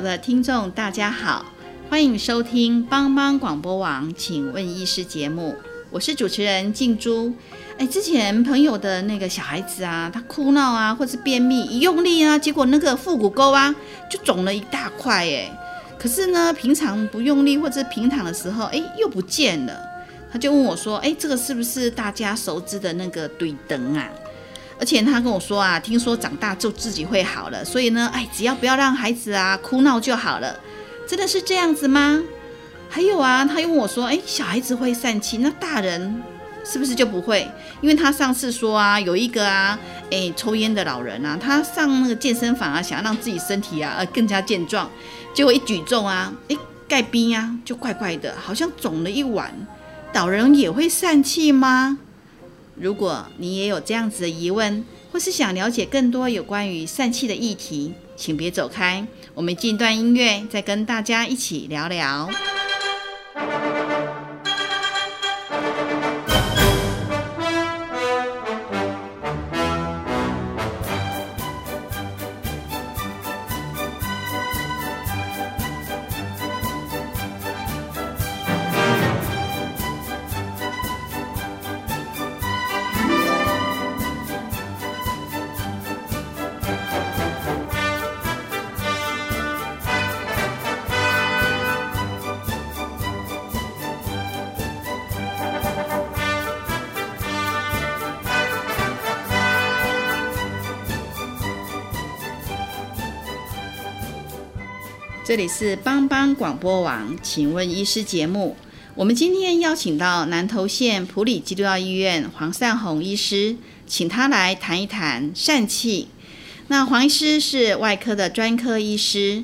的听众大家好，欢迎收听帮帮广播网，请问医师节目，我是主持人静珠。哎，之前朋友的那个小孩子啊，他哭闹啊，或是便秘，一用力啊，结果那个腹股沟啊就肿了一大块哎。可是呢，平常不用力或者平躺的时候，哎，又不见了。他就问我说，哎，这个是不是大家熟知的那个怼灯啊？而且他跟我说啊，听说长大就自己会好了，所以呢，哎，只要不要让孩子啊哭闹就好了，真的是这样子吗？还有啊，他又问我说，哎，小孩子会疝气，那大人是不是就不会？因为他上次说啊，有一个啊，哎，抽烟的老人啊，他上那个健身房啊，想要让自己身体啊呃更加健壮，结果一举重啊，哎，盖冰啊就怪怪的，好像肿了一碗。老人也会疝气吗？如果你也有这样子的疑问，或是想了解更多有关于疝气的议题，请别走开，我们进段音乐，再跟大家一起聊聊。这里是帮帮广播网，请问医师节目。我们今天邀请到南投县普里基督教医院黄善宏医师，请他来谈一谈疝气。那黄医师是外科的专科医师，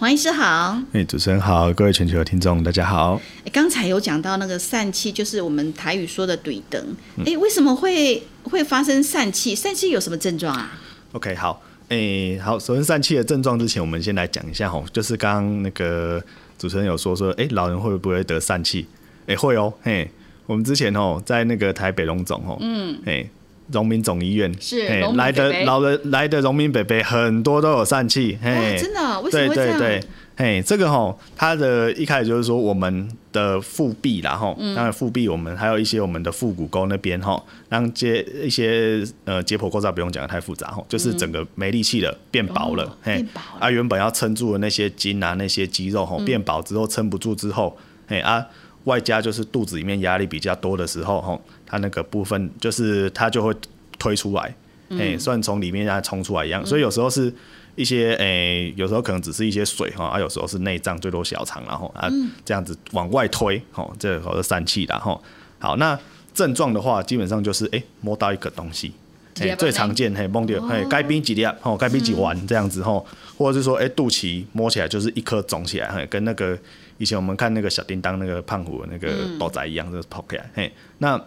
黄医师好。哎，主持人好，各位全球的听众大家好。哎，刚才有讲到那个疝气，就是我们台语说的怼灯。哎，为什么会会发生疝气？疝气有什么症状啊？OK，好。诶，好，首先疝气的症状之前，我们先来讲一下吼，就是刚刚那个主持人有说说，哎，老人会不会得疝气？哎，会哦，嘿，我们之前哦，在那个台北荣总哦，嗯，哎，荣民总医院是来的老人来的荣民北北很多都有疝气，嘿，真的，为什么会这样？嘿，这个哈，它的一开始就是说我们的腹壁然后当然腹壁我们还有一些我们的腹股沟那边哈，让接一些呃解剖构造不用讲的太复杂哈，就是整个没力气了，变薄了，嘿，啊，原本要撑住的那些筋啊那些肌肉哈，变薄之后撑不住之后，嘿啊，外加就是肚子里面压力比较多的时候哈，它那个部分就是它就会推出来，嘿，算从里面让它冲出来一样，所以有时候是。一些诶，有时候可能只是一些水哈，啊，有时候是内脏，最多小肠，然后啊这样子往外推，吼，这个是疝气的吼。好，那症状的话，基本上就是诶摸到一个东西，诶最常见嘿。摸到嘿该冰几粒吼，该冰几丸这样子吼，或者是说诶肚脐摸起来就是一颗肿起来，嘿，跟那个以前我们看那个小叮当那个胖虎的那个豆仔一样，就是跑起来，嘿，那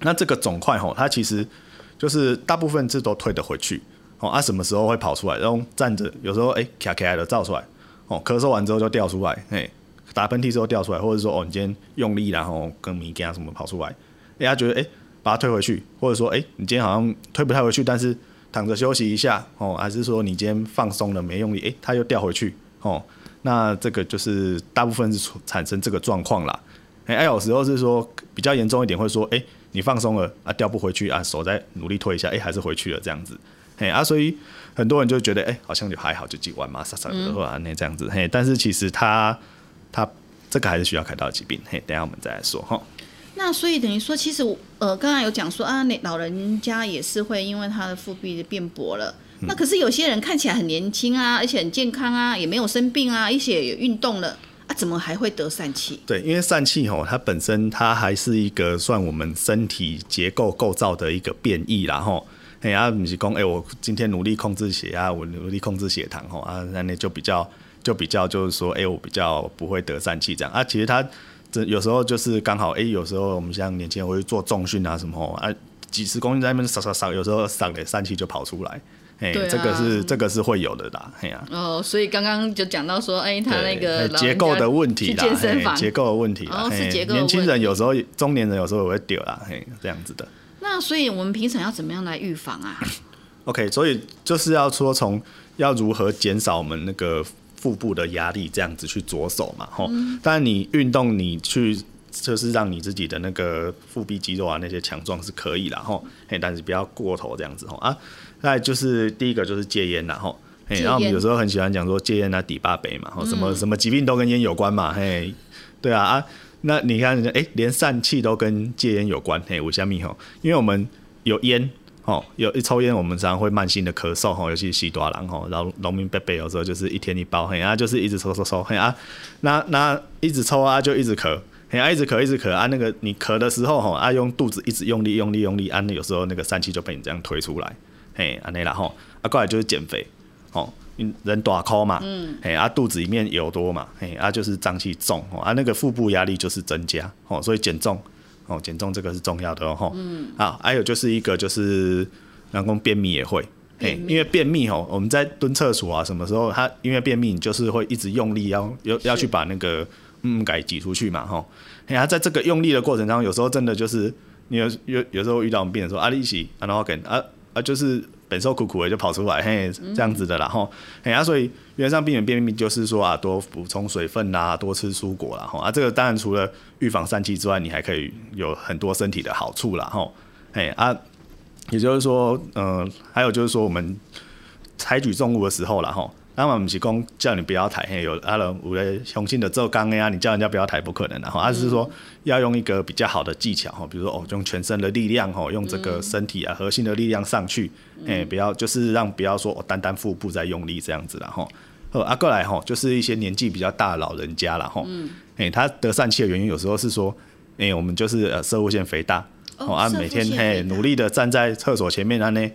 那这个肿块吼，它其实就是大部分是都退得回去。哦啊，什么时候会跑出来？然后站着，有时候哎，卡卡的照出来。哦，咳嗽完之后就掉出来，哎，打喷嚏之后掉出来，或者说哦，你今天用力然后跟迷干什么跑出来，哎，他觉得哎，把它推回去，或者说哎，你今天好像推不太回去，但是躺着休息一下，哦，还是说你今天放松了没用力，哎，它又掉回去，哦，那这个就是大部分是产生这个状况啦。哎，有时候是说比较严重一点，会说哎，你放松了啊，掉不回去啊，手再努力推一下，哎，还是回去了这样子。嘿啊，所以很多人就觉得，哎，好像就还好，就几万嘛，啥啥的话那这样子，嘿，但是其实他他这个还是需要开刀的疾病，嘿，等下我们再来说哈。那所以等于说，其实呃，刚刚有讲说啊，那老人家也是会因为他的腹壁变薄了，那可是有些人看起来很年轻啊，而且很健康啊，也没有生病啊，而且也运动了啊，怎么还会得疝气？对，因为疝气吼，它本身它还是一个算我们身体结构构造的一个变异啦吼。哎啊，不是讲哎，我今天努力控制血压，我努力控制血糖吼啊，那那就比较就比较就是说，哎，我比较不会得疝气这样啊。其实他这有时候就是刚好哎，有时候我们像年轻人会做重训啊什么啊，几十公斤在那边撒撒撒，有时候扫的疝气就跑出来。哎，这个是这个是会有的啦，哎呀。哦，所以刚刚就讲到说，哎，他那个结构的问题啦，结构的问题啦，是结构年轻人有时候，中年人有时候也会丢啦，嘿，这样子的。那所以我们平常要怎么样来预防啊？OK，所以就是要说从要如何减少我们那个腹部的压力，这样子去着手嘛，吼。当然你运动，你去就是让你自己的那个腹壁肌肉啊那些强壮是可以啦，吼，嘿，但是不要过头这样子，吼。啊。那就是第一个就是戒烟，然后，嘿，然后我们有时候很喜欢讲说戒烟啊抵八杯嘛，吼什么什么疾病都跟烟有关嘛，嘿，对啊啊，那你看，哎，连疝气都跟戒烟有关，嘿，我虾米吼，因为我们有烟，吼，有一抽烟，我们常常会慢性的咳嗽，吼，尤其是西多郎，吼，然后农民伯伯有时候就是一天一包，嘿，啊，就是一直抽抽抽，嘿啊，那那一直抽啊，就一直咳，嘿啊，一直咳一直咳啊，那个你咳的时候，吼，啊，用肚子一直用力用力用力，啊，那有时候那个疝气就被你这样推出来。嘿，安尼啦吼，啊过来就是减肥，人大口嘛，嘿，啊肚子里面油多嘛，嘿，啊就是脏器重哦，啊那个腹部压力就是增加，哦，所以减重，哦减重这个是重要的哦，嗯，啊还有就是一个就是，人工便秘也会，嘿，因为便秘吼，我们在蹲厕所啊，什么时候他因为便秘，你就是会一直用力要要要去把那个嗯给挤出去嘛，吼，嘿，啊在这个用力的过程当中，有时候真的就是你有有有时候遇到我们病人说啊，你是然后跟啊。啊，就是本受苦苦的就跑出来，嘿，这样子的啦，吼，嘿啊，所以原则上避免便秘就是说啊，多补充水分啦，多吃蔬果啦，吼啊，这个当然除了预防疝气之外，你还可以有很多身体的好处啦，吼，哎啊，也就是说，嗯，还有就是说我们采取重物的时候啦，吼。当然不是讲叫你不要抬，嘿，有阿伦有的雄性的做钢呀，你叫人家不要抬不可能的哈，而是说要用一个比较好的技巧哈，比如说哦，用全身的力量哈，用这个身体啊核心的力量上去，哎，不要就是让不要说哦单单腹部在用力这样子了哈。呃，阿过来哈，就是一些年纪比较大的老人家了哈，哎，他得疝气的原因有时候是说，哎，我们就是呃射物腺肥大，哦，啊每天嘿努力的站在厕所前面啊呢。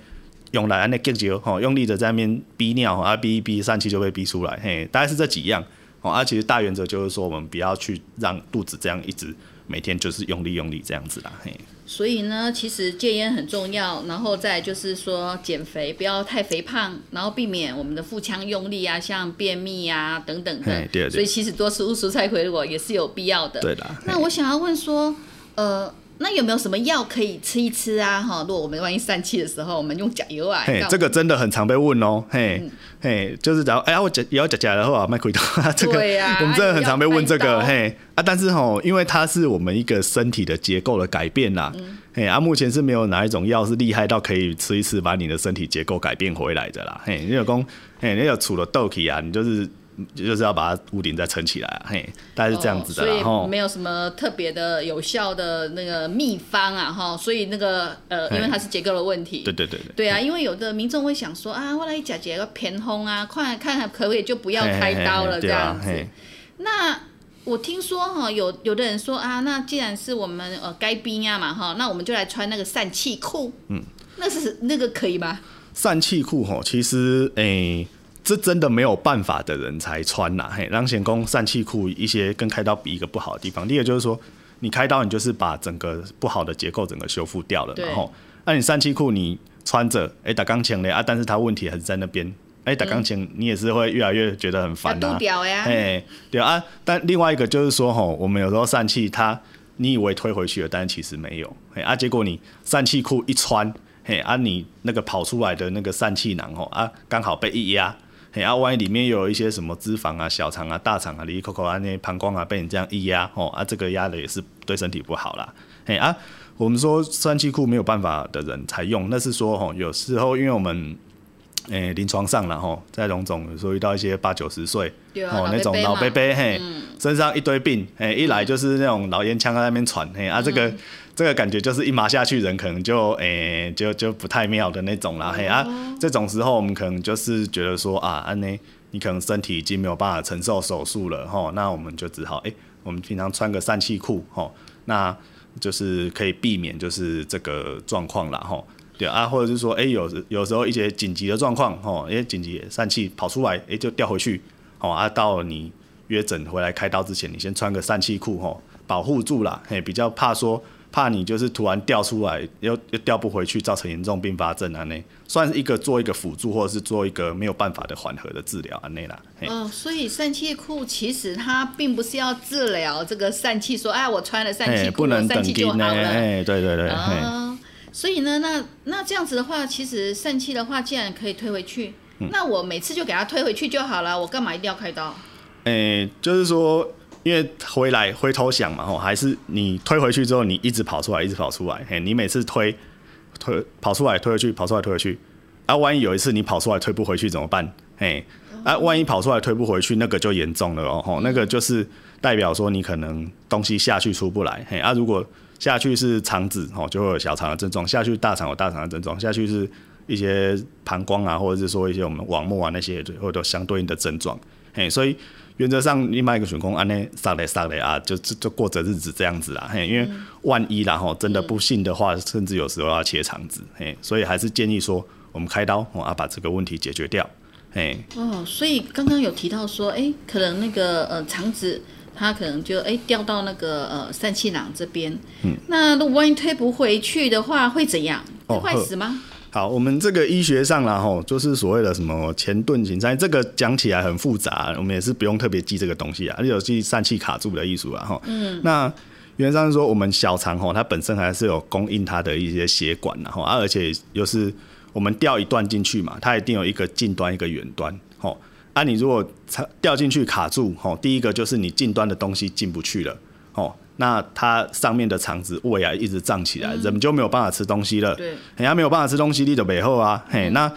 用来安尼急救吼，用力的在那边逼尿啊，逼一逼，疝气就被逼出来，嘿，大概是这几样哦。啊，其实大原则就是说，我们不要去让肚子这样一直每天就是用力用力这样子啦，嘿。所以呢，其实戒烟很重要，然后再就是说减肥，不要太肥胖，然后避免我们的腹腔用力啊，像便秘啊等等的。对对。所以其实多吃蔬菜水果也是有必要的。对的。那我想要问说，呃。那有没有什么药可以吃一吃啊？哈，如果我们万一散气的时候，我们用甲油啊。嘿，这个真的很常被问哦。嘿，嘿，就是假如哎呀，我甲也要甲甲的话，麦奎多，这个我们真的很常被问这个。嘿啊，但是哈，因为它是我们一个身体的结构的改变啦。嘿啊，目前是没有哪一种药是厉害到可以吃一吃把你的身体结构改变回来的啦。嘿，你有讲，嘿，你有除了豆皮啊，你就是。就是要把它屋顶再撑起来啊，嘿，大概是这样子的，所以没有什么特别的有效的那个秘方啊，哈，所以那个呃，因为它是结构的问题，对对对对，对啊，因为有的民众会想说啊，我来假结个偏风啊，快看看可不可以就不要开刀了这样子。那我听说哈，有有的人说啊，那既然是我们呃该冰啊嘛哈，那我们就来穿那个散气裤，嗯，那是那个可以吗？散气裤哈，其实诶。这真的没有办法的人才穿呐，嘿，让显工疝气裤一些跟开刀比一个不好的地方，第一个就是说，你开刀你就是把整个不好的结构整个修复掉了，然后，那你疝气裤你穿着，哎，打钢琴嘞啊，但是它问题还是在那边，哎，打钢琴你也是会越来越觉得很烦呐，哎，对啊，但另外一个就是说，吼，我们有时候疝气它，你以为推回去了，但是其实没有，哎啊，结果你疝气裤一穿，嘿啊，你那个跑出来的那个疝气囊，吼啊，刚好被一压。嘿啊，万一里面有一些什么脂肪啊、小肠啊、大肠啊、里里口口啊那些膀胱啊，被你这样一压，哦啊，这个压的也是对身体不好啦。嘿啊，我们说疝气库没有办法的人才用，那是说哦，有时候因为我们诶临床上然后在荣总有时候遇到一些八九十岁哦那种老伯伯嘿，身上一堆病，诶一来就是那种老烟枪在那边喘，嘿啊这个。这个感觉就是一麻下去，人可能就诶、就就不太妙的那种啦，嘿啊，这种时候我们可能就是觉得说啊，安呢，你可能身体已经没有办法承受手术了，吼，那我们就只好诶、我们平常穿个散气裤，吼，那就是可以避免就是这个状况啦，吼。对啊，或者是说，诶、有有时候一些紧急的状况，吼，诶，紧急疝气跑出来，诶、就掉回去，哦啊，到你约诊回来开刀之前，你先穿个疝气裤，吼，保护住啦，嘿，比较怕说，怕你就是突然掉出来，又又掉不回去，造成严重并发症啊，那算是一个做一个辅助，或者是做一个没有办法的缓和的治疗啊，那啦，嗯。哦，所以疝气裤其实它并不是要治疗这个疝气，说哎，我穿了疝气不能疝气就好了。哎，对对对，嘿。哦，所以呢，那那这样子的话，其实疝气的话，既然可以推回去，嗯那我每次就给它推回去就好了，我干嘛一定要开刀？哎、就是说，因为回来回头想嘛，吼，还是你推回去之后，你一直跑出来，一直跑出来，嘿，你每次推推跑出来，推回去，跑出来，推回去，啊，万一有一次你跑出来推不回去怎么办？嘿，啊，万一跑出来推不回去，那个就严重了哦，吼，那个就是代表说你可能东西下去出不来，嘿，啊，如果下去是肠子，吼，就会有小肠的症状；下去大肠有大肠的症状；下去是一些膀胱啊，或者是说一些我们网膜啊那些会有相对应的症状。嘿，所以原则上另外一个选工安内杀嘞杀嘞啊，就就就过着日子这样子啦。嘿，因为万一然后，真的不幸的话，甚至有时候要切肠子。嘿，所以还是建议说我们开刀我，啊把这个问题解决掉。嘿，哦，所以刚刚有提到说，哎，可能那个呃肠子它可能就哎掉到那个呃疝气囊这边，嗯，那如果万一推不回去的话，会怎样？会哦坏死吗？好，我们这个医学上啦吼，就是所谓的什么前盾型疝，这个讲起来很复杂，我们也是不用特别记这个东西啊，有记疝气卡住的艺术啊哈。嗯，那原则上是说，我们小肠吼，它本身还是有供应它的一些血管然后啊，而且又是我们掉一段进去嘛，它一定有一个近端一个远端吼。啊，你如果插掉进去卡住吼，第一个就是你近端的东西进不去了吼。那它上面的肠子胃啊一直胀起来，人就没有办法吃东西了。对，人家没有办法吃东西，你就背后啊，嘿，那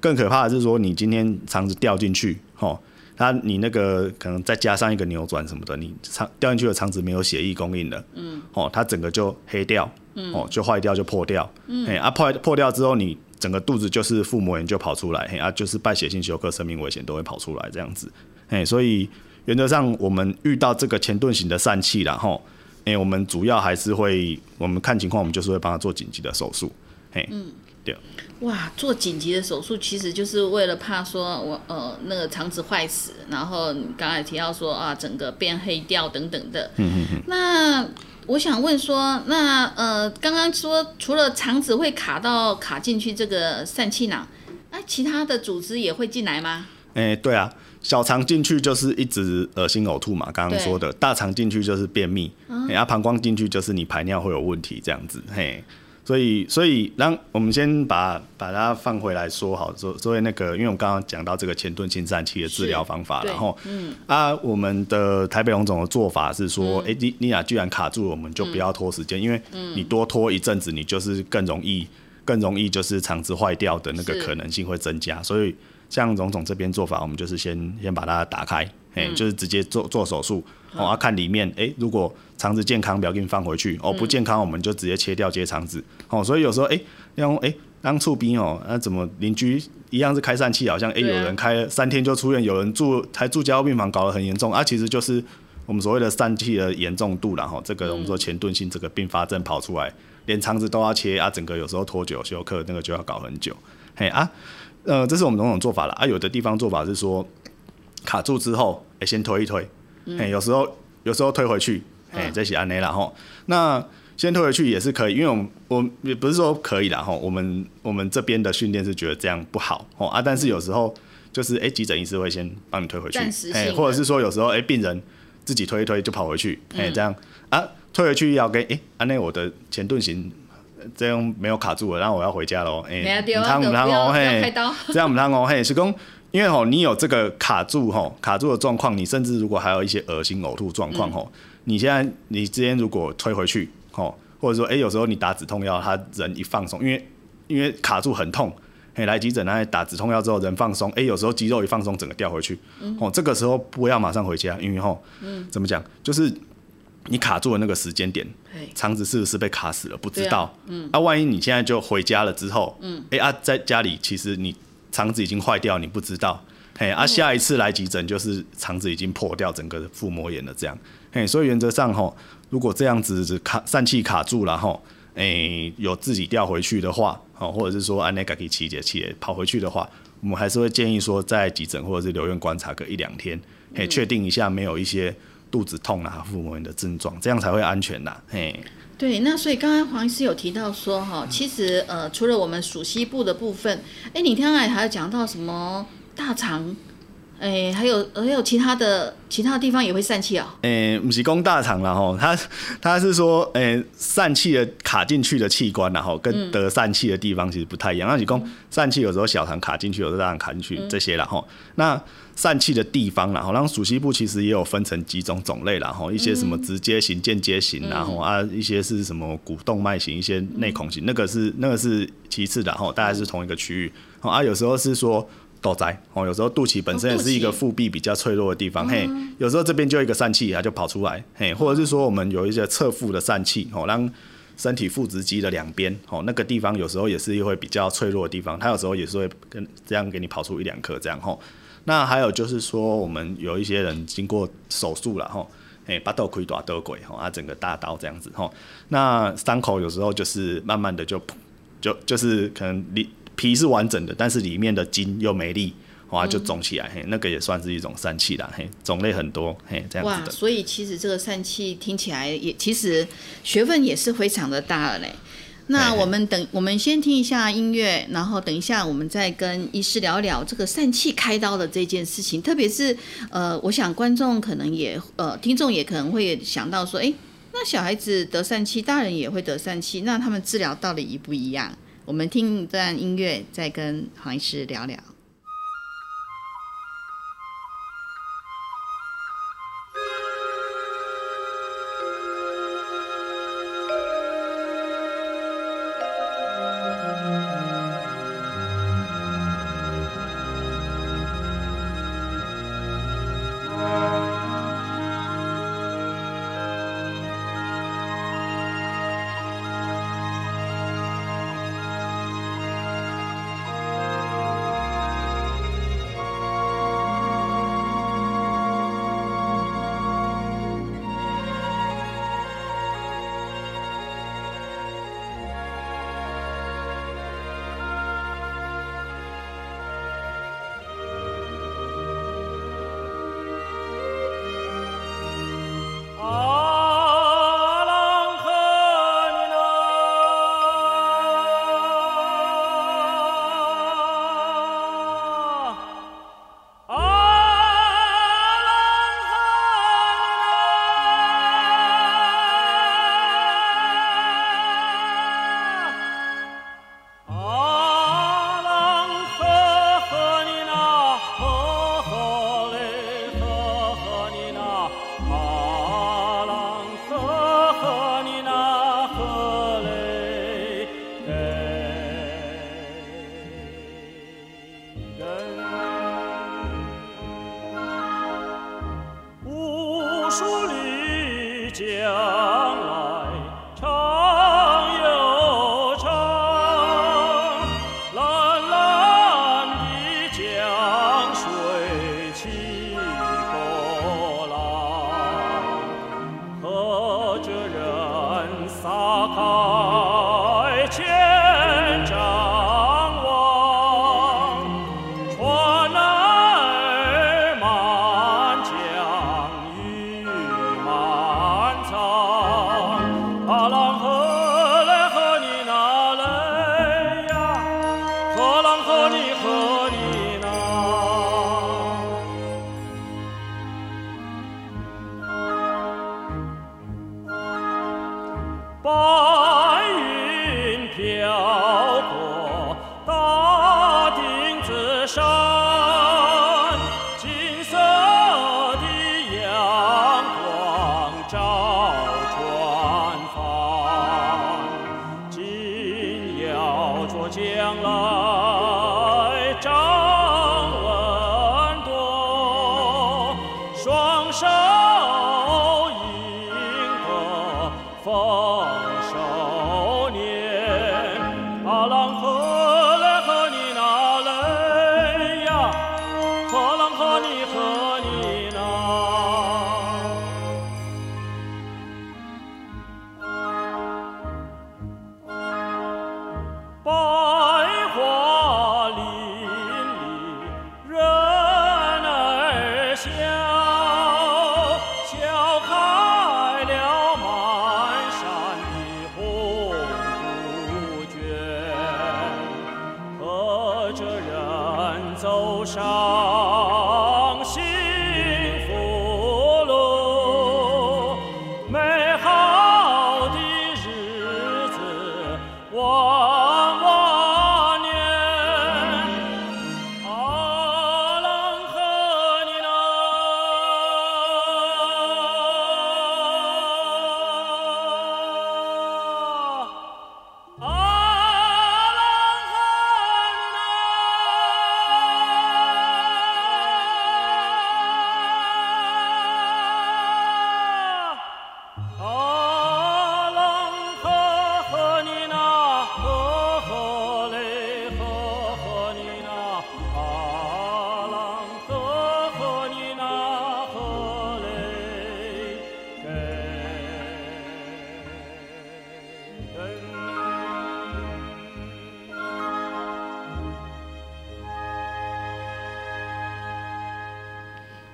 更可怕的是说，你今天肠子掉进去，吼，它你那个可能再加上一个扭转什么的，你肠掉进去的肠子没有血液供应了，嗯，哦，它整个就黑掉，哦，就坏掉就破掉，嗯，嘿，啊破破掉之后，你整个肚子就是腹膜炎就跑出来，嘿，啊就是败血性休克，生命危险都会跑出来这样子，嘿，所以原则上我们遇到这个前盾型的疝气了，吼。哎、我们主要还是会，我们看情况，我们就是会帮他做紧急的手术。嘿，嗯对，哇，做紧急的手术其实就是为了怕说我呃那个肠子坏死，然后你刚才提到说啊整个变黑掉等等的。嗯嗯嗯。那我想问说，那呃刚刚说除了肠子会卡到卡进去这个疝气囊，那其他的组织也会进来吗？哎、对啊，小肠进去就是一直恶心呕吐嘛，刚刚说的，大肠进去就是便秘，然、啊，膀胱进去就是你排尿会有问题这样子，嘿。所以，所以让我们先把把它放回来说好，所所以那个，因为我们刚刚讲到这个前盾性疝气的治疗方法，然后，嗯。啊，我们的台北荣总的做法是说，哎、你你俩居然卡住了，我们就不要拖时间，因为你多拖一阵子，你就是更容易更容易就是肠子坏掉的那个可能性会增加，所以像荣总这边做法，我们就是先先把它打开，哎、就是直接做做手术，哦，要、看里面，哎、如果肠子健康，不要给你放回去，哦，不健康我们就直接切掉接肠子，哦，所以有时候，哎、用哎。当触兵哦，那、怎么邻居一样是开疝气，好像哎、有人开了三天就出院，有人住还住加护病房，搞得很严重啊，其实就是我们所谓的疝气的严重度然后这个我们说前钝性这个并发症跑出来，连肠子都要切啊，整个有时候拖久休克那个就要搞很久，嘿啊，呃，这是我们种种做法了啊，有的地方做法是说卡住之后，哎、先推一推，嘿，有时候有时候推回去，哎、再写安内啦吼，那先推回去也是可以，因为我们我也不是说可以啦吼，我们我们这边的训练是觉得这样不好哦啊，但是有时候就是哎、急诊医师会先帮你推回去哎，的或者是说有时候哎、病人自己推一推就跑回去，哎、这样。啊推回去要跟哎安内我的前盾型。这样没有卡住了，然后我要回家喽。哎、没啊对啊唔通唔通不要哦，嘿开刀。这样唔通哦，嘿，是讲，因为吼，你有这个卡住吼，卡住的状况，你甚至如果还有一些恶心呕吐状况吼，你现在你之前如果推回去吼，或者说哎、有时候你打止痛药，他人一放松，因为因为卡住很痛，嘿，来急诊来打止痛药之后人放松，哎，有时候肌肉一放松，整个掉回去，哦，这个时候不要马上回家，因为吼，嗯。怎么讲，就是你卡住了那个时间点，肠子是不是被卡死了？不知道，嗯，啊，万一你现在就回家了之后，嗯，哎啊，在家里其实你肠子已经坏掉，你不知道，嘿，啊，下一次来急诊就是肠子已经破掉，整个腹膜炎了这样，嘿，所以原则上吼，如果这样子卡疝气卡住了吼，哎，有自己掉回去的话，哦，或者是说按那个可以气节气跑回去的话，我们还是会建议说在急诊或者是留院观察个一两天，嘿，确定一下没有一些。肚子痛啊，腹膜炎的症状，这样才会安全呐。嘿，对，那所以刚才黄医师有提到说，哈，其实呃，除了我们属西部的部分，哎，你刚才还有讲到什么大肠？哎，还有还有其他的其他地方也会疝气哦。哎，不是供大肠了哈，他他是说，哎，疝气的卡进去的器官然后跟得疝气的地方其实不太一样。那你供疝气有时候小肠卡进去，有时候大肠卡进去这些然后那疝气的地方然后让属西部其实也有分成几种种类然后一些什么直接型、间接型，然后啊一些是什么股动脉型、一些内孔型，那个是那个是其次的哈，大概是同一个区域。啊，有时候是说。都在哦，有时候肚脐本身也是一个腹壁比较脆弱的地方，嘿，有时候这边就一个疝气，它就跑出来，嘿，或者是说我们有一些侧腹的疝气，哦，让身体腹直肌的两边，哦，那个地方有时候也是会比较脆弱的地方，它有时候也是会跟这样给你跑出一两颗这样，吼。那还有就是说，我们有一些人经过手术了，吼，哎，把豆亏多得鬼，吼，啊，整个大刀这样子，吼，那伤口有时候就是慢慢的就就就是可能你。皮是完整的，但是里面的筋又没力，哇，就肿起来，嘿，那个也算是一种疝气啦，嘿，种类很多，嘿，这样子的。哇，所以其实这个疝气听起来也，其实学问也是非常的大了嘞。那我们等，我们先听一下音乐，然后等一下我们再跟医师聊聊这个疝气开刀的这件事情。特别是，呃，我想观众可能也，呃，听众也可能会想到说，哎，那小孩子得疝气，大人也会得疝气，那他们治疗到底一不一样？我们听一段音乐，再跟黄医师聊聊。双手。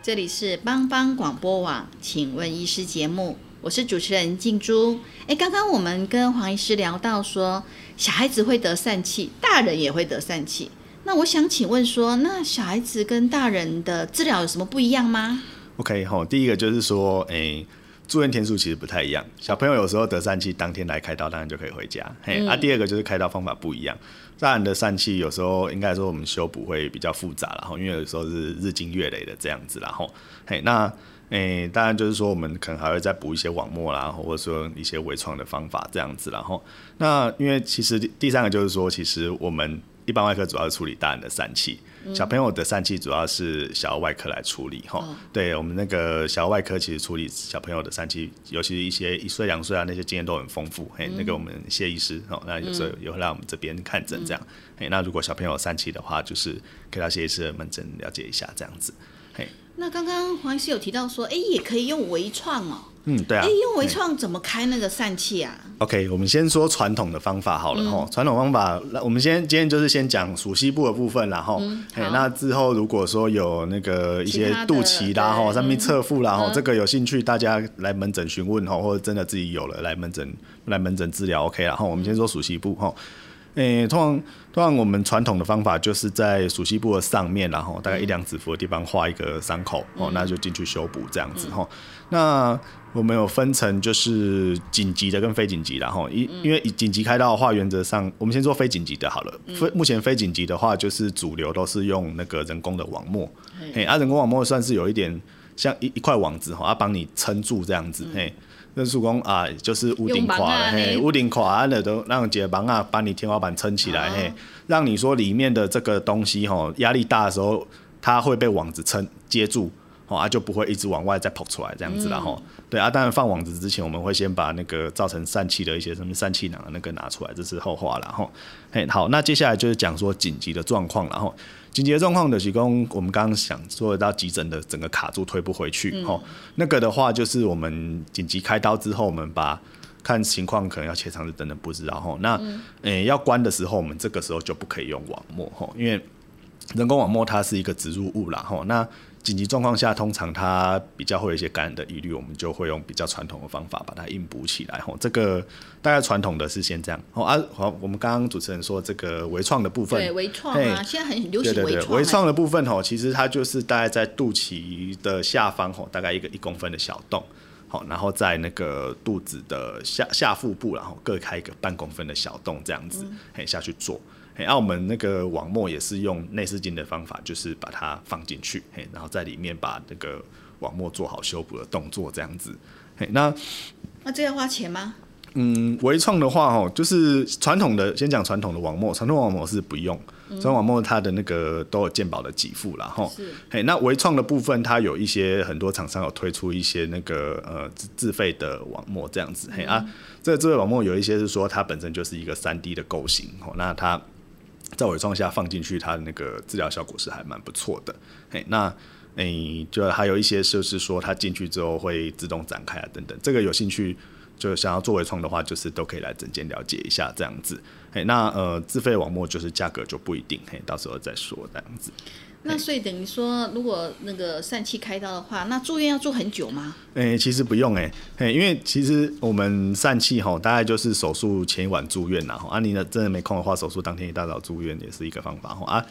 这里是帮帮广播网，请问医师节目，我是主持人静珠。哎，刚刚我们跟黄医师聊到说，小孩子会得疝气，大人也会得疝气。那我想请问说，那小孩子跟大人的治疗有什么不一样吗？OK 吼，第一个就是说，诶、住院天数其实不太一样。小朋友有时候得疝气，当天来开刀，当然就可以回家。嘿，啊，第二个就是开刀方法不一样。大人的疝气有时候应该说我们修补会比较复杂然后因为有时候是日积月累的这样子然后，嘿，那诶、当然就是说我们可能还会再补一些网膜啦，或者说一些微创的方法这样子然后，那因为其实第三个就是说，其实我们一般外科主要是处理大人的疝气，小朋友的疝气主要是小儿外科来处理哈。对我们那个小儿外科其实处理小朋友的疝气，尤其是一些一岁两岁啊那些经验都很丰富。嘿，那个我们谢医师哦，那有时候也会来我们这边看诊这样。嘿，那如果小朋友疝气的话，就是可以到谢医师的门诊了解一下这样子。嘿，那刚刚黄医师有提到说，哎，也可以用微创哦。嗯，对啊。哎，用微创怎么开那个疝气啊？OK，我们先说传统的方法好了哈。传、统方法，那我们先今天就是先讲属西部的部分啦哈。嘿好那之后如果说有那个一些肚脐啦哈，上面侧腹啦哈，嗯这个有兴趣大家来门诊询问哈，或者真的自己有了来门诊来门诊治疗 OK 啦哈。我们先说属西部哈。诶、通常通常我们传统的方法就是在属膝部的上面，然后大概一两指幅的地方画一个伤口，哦，那就进去修补这样子哈。那我们有分成就是紧急的跟非紧急的哈，因因为紧急开刀的话，原则上我们先做非紧急的好了。非目前非紧急的话，就是主流都是用那个人工的网膜，嘿，啊，人工网膜算是有一点像一一块网子哈，啊，帮你撑住这样子，嘿。那助攻啊，就是屋顶垮了，嘿，屋顶垮了都让解绑啊，把你天花板撑起来，哦嘿，让你说里面的这个东西吼，压力大的时候，它会被网子撑接住，哦啊，就不会一直往外再跑出来这样子然后，对啊，当然放网子之前，我们会先把那个造成疝气的一些什么疝气囊的那个拿出来，这是后话了吼。嘿，好，那接下来就是讲说紧急的状况然后。紧急的状况的提供，我们刚刚想说到急诊的整个卡住推不回去，吼、那个的话就是我们紧急开刀之后，我们把看情况可能要切肠子等等不知道吼。那诶、要关的时候，我们这个时候就不可以用网膜吼，因为人工网膜它是一个植入物啦吼。那紧急状况下，通常它比较会有一些感染的疑虑，我们就会用比较传统的方法把它硬补起来吼。这个大概传统的是先这样哦啊。好，我们刚刚主持人说这个微创的部分，对，微创嘿啊，现在很流行微创啊。微创的部分吼，其实它就是大概在肚脐的下方吼，大概一个一公分的小洞，好，然后在那个肚子的下下腹部，然后各开一个半公分的小洞这样子，嘿下去做。嘿，啊，我们那个网膜也是用内视镜的方法，就是把它放进去，嘿，然后在里面把那个网膜做好修补的动作，这样子。嘿，那那这要花钱吗？嗯，微创的话，哦，就是传统的，先讲传统的网膜，传统网膜是不用，传统网膜它的那个都有鉴保的给付啦，吼。是嘿，那微创的部分，它有一些很多厂商有推出一些那个呃自自费的网膜这样子，嘿啊，这个自费网膜有一些是说它本身就是一个三 D 的构型，哦，那它在微创下放进去，它的那个治疗效果是还蛮不错的，嘿，那。诶、就还有一些就是说它进去之后会自动展开啊等等，这个有兴趣就想要做微创的话，就是都可以来诊间了解一下这样子。嘿，那呃自费网膜就是价格就不一定，嘿，到时候再说这样子。那所以等于说，如果那个疝气开刀的话，那住院要住很久吗？诶、其实不用诶、嘿，因为其实我们疝气吼，大概就是手术前一晚住院然后啊，你呢真的没空的话，手术当天一大早住院也是一个方法吼啊。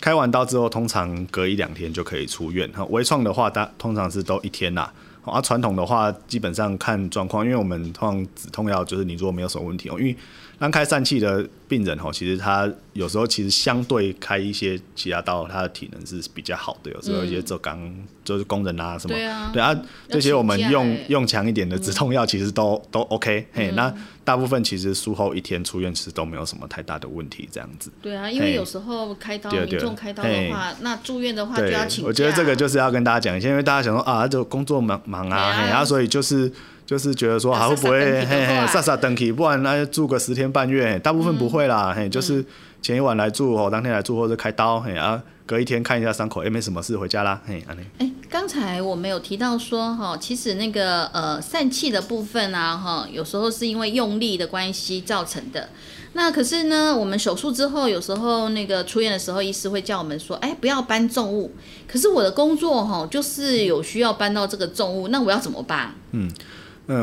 开完刀之后，通常隔一两天就可以出院。哈，微创的话，大通常是都一天啦。啊，传统的话，基本上看状况，因为我们通常止痛药就是你如果没有什么问题哦，因为刚开疝气的病人哈，其实他有时候其实相对开一些其他刀，他的体能是比较好的。有时候一些做钢就是工人啊什么，对啊对啊，这些我们用用强一点的止痛药，其实都、都 OK。嘿，那大部分其实术后一天出院，其实都没有什么太大的问题，这样子。对啊，因为有时候开刀，民众开刀的话，那住院的话就对要请，假。我觉得这个就是要跟大家讲一下，因为大家想说啊，就工作忙忙啊，对啊啊，所以就是就是觉得说，要还会不会嘿嘿煞煞登起，不然那就住个十天半月，大部分不会啦，嘿，就是前一晚来住哦，当天来住或者开刀，嘿啊，隔一天看一下伤口，哎，没什么事，回家啦，嘿，安尼。哎，刚才我们有提到说哈，其实那个呃疝气的部分啊哈，有时候是因为用力的关系造成的。那可是呢，我们手术之后，有时候那个出院的时候，医师会叫我们说，哎，不要搬重物。可是我的工作哈，就是有需要搬到这个重物，那我要怎么办？嗯，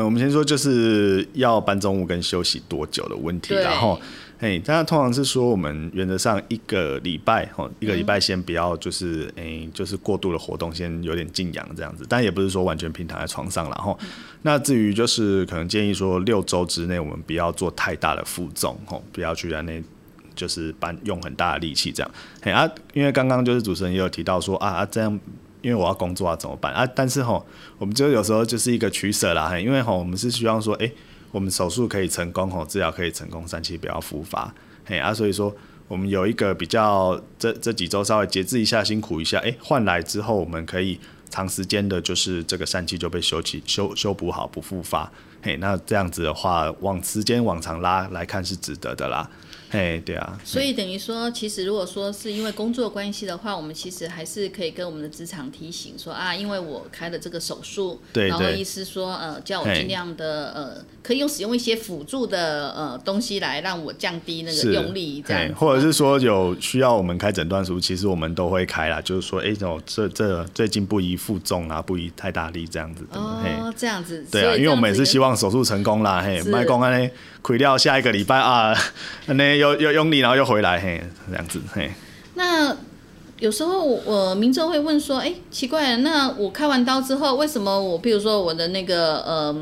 我们先说就是要搬重物跟休息多久的问题，然后，嘿，大家通常是说我们原则上一个礼拜，吼，一个礼拜先不要就是，诶、就是过度的活动，先有点静养这样子，但也不是说完全平躺在床上然后，那至于就是可能建议说六周之内我们不要做太大的负重，吼，不要去在那。就是搬用很大的力气这样，嘿啊，因为刚刚就是主持人也有提到说啊啊这样，因为我要工作啊怎么办啊？但是吼，我们就有时候就是一个取舍啦，因为吼我们是希望说，诶，我们手术可以成功，吼治疗可以成功，疝气不要复发，嘿啊，所以说我们有一个比较这这几周稍微节制一下，辛苦一下，诶，换来之后我们可以长时间的，就是这个疝气就被修起修修补好，不复发，嘿，那这样子的话，往时间往长拉来看是值得的啦，嘿，对啊，所以等于说，其实如果说是因为工作关系的话，我们其实还是可以跟我们的职场提醒说啊，因为我开了这个手术，对对然后医师说呃，叫我嘿尽量的呃，可以用使用一些辅助的呃东西来让我降低那个用力，这样或者是说有需要我们开诊断书，其实我们都会开啦，就是说，哎、这种这这最近不宜负重啊，不宜太大力这样子的，嘿。哦，这样子，对啊，因为我们也是希望望手术成功啦，嘿，是卖公安呢，亏掉下一个礼拜啊，那又又用力，然后又回来，嘿，这样子，嘿，那。有时候我、民众会问说，哎，奇怪了，那我开完刀之后，为什么我，比如说我的那个呃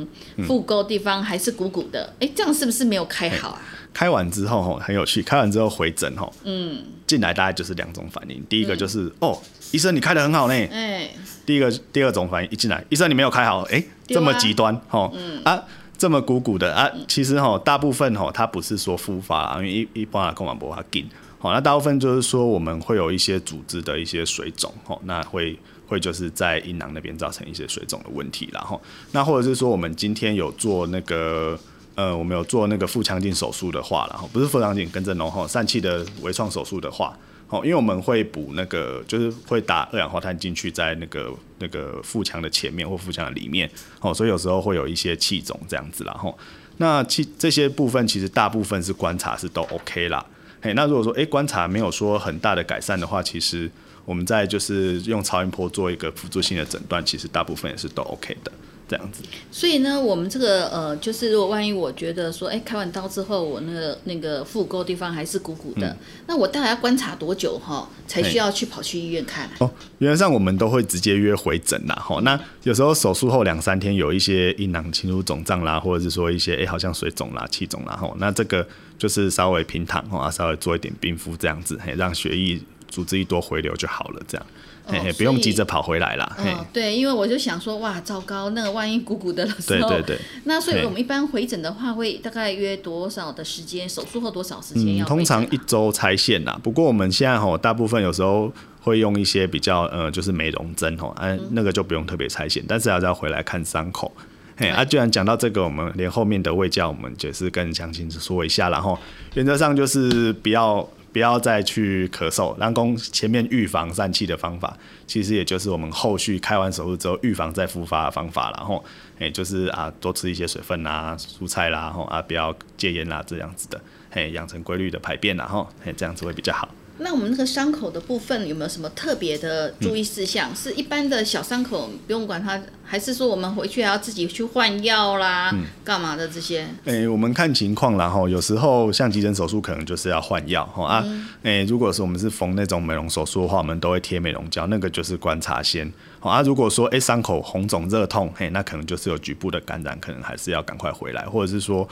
腹沟地方还是鼓鼓的？哎，这样是不是没有开好啊？开完之后吼很有趣，开完之后回诊吼，嗯，进来大概就是两种反应，第一个就是、哦，医生你开的很好呢，哎，第一个第二种反应一进来，医生你没有开好，哎、这么极端吼，啊，这么鼓鼓的啊，其实吼大部分吼它不是说复发，因为一一般来讲嘛不它紧，好，那大部分就是说我们会有一些组织的一些水肿，吼，那会。会就是在阴囊那边造成一些水肿的问题，然后那或者是说我们今天有做那个呃，我们有做那个腹腔镜手术的话，然后不是腹腔镜，跟正龙吼疝气的微创手术的话，哦，因为我们会补那个，就是会打二氧化碳进去在那个那个腹腔的前面或腹腔的里面，哦，所以有时候会有一些气肿这样子啦，吼。那气这些部分其实大部分是观察是都 OK 啦，嘿，那如果说诶观察没有说很大的改善的话，其实我们在就是用超音波做一个辅助性的诊断，其实大部分也是都 OK 的这样子。所以呢，我们这个呃，就是如果万一我觉得说，哎，开完刀之后我那个那个腹沟地方还是鼓鼓的，嗯那我大概要观察多久哈，才需要去跑去医院看啊？哦，原则上我们都会直接约回诊啦，吼。那有时候手术后两三天有一些阴囊侵入肿胀啦，或者是说一些诶、好像水肿啦、气肿啦，吼，那这个就是稍微平躺吼，啊，稍微做一点冰敷这样子，嘿，让血液组织一多回流就好了，这样，嘿嘿，哦不用急着跑回来啦，嘿，嗯，对，因为我就想说，哇，糟糕，那个万一鼓鼓的了时候，对对对。那所以我们一般回诊的话，会大概约多少的时间？手术后多少时间通常一周拆线啦。不过我们现在吼，大部分有时候会用一些比较呃，就是美容针吼，哎、嗯那个就不用特别拆线，但是还是要回来看伤口。嘿，啊，既然讲到这个，我们连后面的位教，我们就是跟详情说一下，然后原则上就是不要不要再去咳嗽，然后前面预防疝气的方法，其实也就是我们后续开完手术之后预防再复发的方法，然后哎，就是啊多吃一些水分啊、蔬菜啦，然后啊不要戒烟啦这样子的，嘿，养成规律的排便，然后嘿这样子会比较好。那我们那个伤口的部分有没有什么特别的注意事项？是一般的小伤口不用管它，还是说我们回去还要自己去换药啦、嗯干嘛的这些？诶、我们看情况啦，哈，有时候像急诊手术可能就是要换药，哈啊，诶、如果是我们是缝那种美容手术的话，我们都会贴美容胶，那个就是观察先，好啊。如果说诶伤、口红肿热痛，嘿，那可能就是有局部的感染，可能还是要赶快回来，或者是说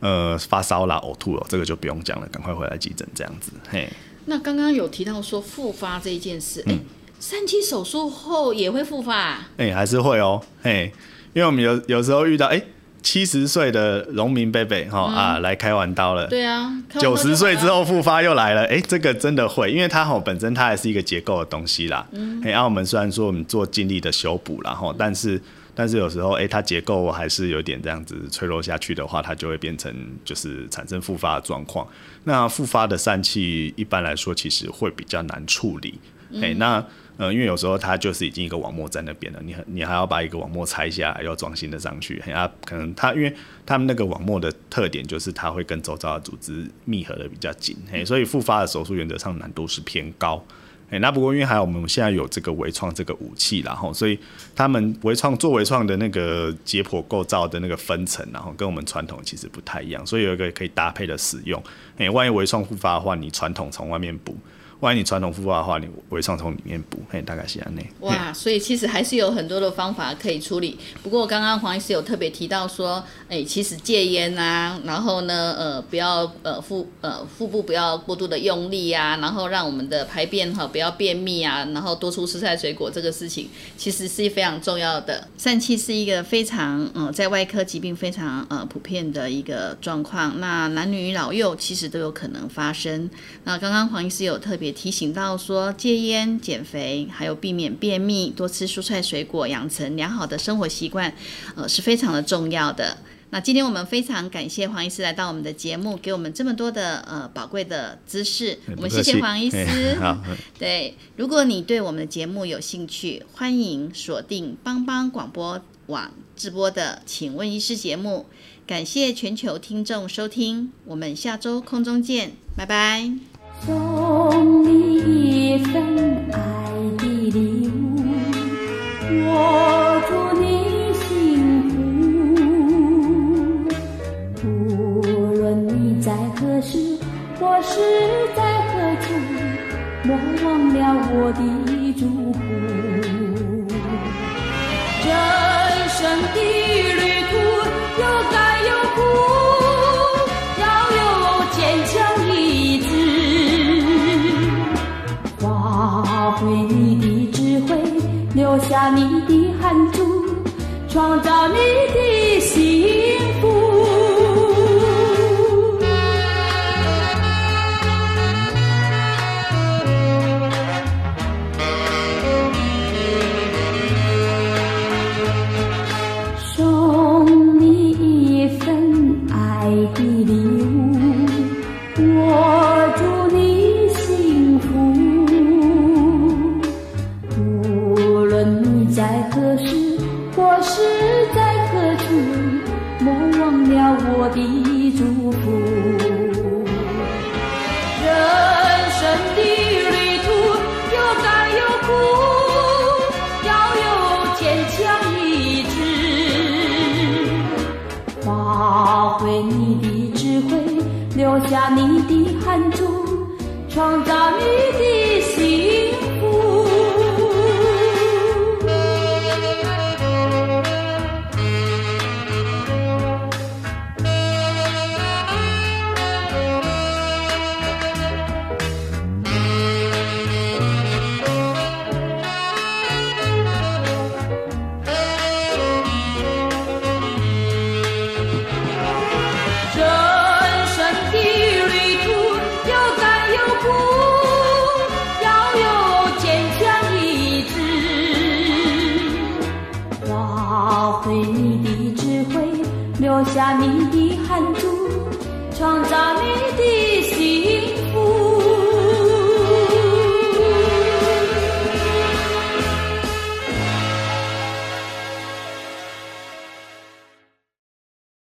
呃发烧啦、呕吐了，这个就不用讲了，赶快回来急诊这样子，嘿。那刚刚有提到说复发这一件事，哎、嗯三期手术后也会复发、啊？哎、还是会哦，嘿，因为我们有有时候遇到哎七十岁的农民伯伯哈啊来开完刀了，对啊，九十岁之后复发又来了，哎、这个真的会，因为它吼本身它还是一个结构的东西啦。嗯，哎、啊，我们虽然说我们做尽力的修补啦，吼，但是但是有时候哎、它结构还是有点这样子脆弱下去的话，它就会变成就是产生复发的状况。那复发的疝气一般来说其实会比较难处理，哎、那。呃，因为有时候它就是已经一个网膜在那边了，你还你还要把一个网膜拆下来，要装新的上去，嘿啊，可能它因为他们那个网膜的特点就是它会跟周遭的组织密合的比较紧，嘿，所以复发的手术原则上难度是偏高。哎，那不过因为还有我们现在有这个微创这个武器，然后所以他们微创做微创的那个解剖构造的那个分层，然后跟我们传统其实不太一样，所以有一个可以搭配的使用。哎，万一微创复发的话，你传统从外面补。万一你传统复发的话，你微创从里面补，嘿，大概是安内。哇，所以其实还是有很多的方法可以处理。不过刚刚黄医师有特别提到说，哎，其实戒烟啊，然后呢，呃，不要呃腹呃腹部不要过度的用力啊，然后让我们的排便哈不要便秘啊，然后多出蔬菜水果这个事情，其实是非常重要的。疝气是一个非常嗯、在外科疾病非常呃普遍的一个状况，那男女老幼其实都有可能发生。那刚刚黄医师有特别提醒到说，戒烟、减肥，还有避免便秘，多吃蔬菜水果，养成良好的生活习惯，呃，是非常的重要的。那今天我们非常感谢黄医师来到我们的节目，给我们这么多的呃宝贵的知识。我们谢谢黄医师。好，对，如果你对我们的节目有兴趣，欢迎锁定帮帮广播网直播的《请问医师》节目。感谢全球听众收听，我们下周空中见，拜拜。送你一份爱的礼物，我祝你幸福。无论你在何时或是在何处，莫忘了我的祝福。人生的旅你的汗珠，创造你的创造你。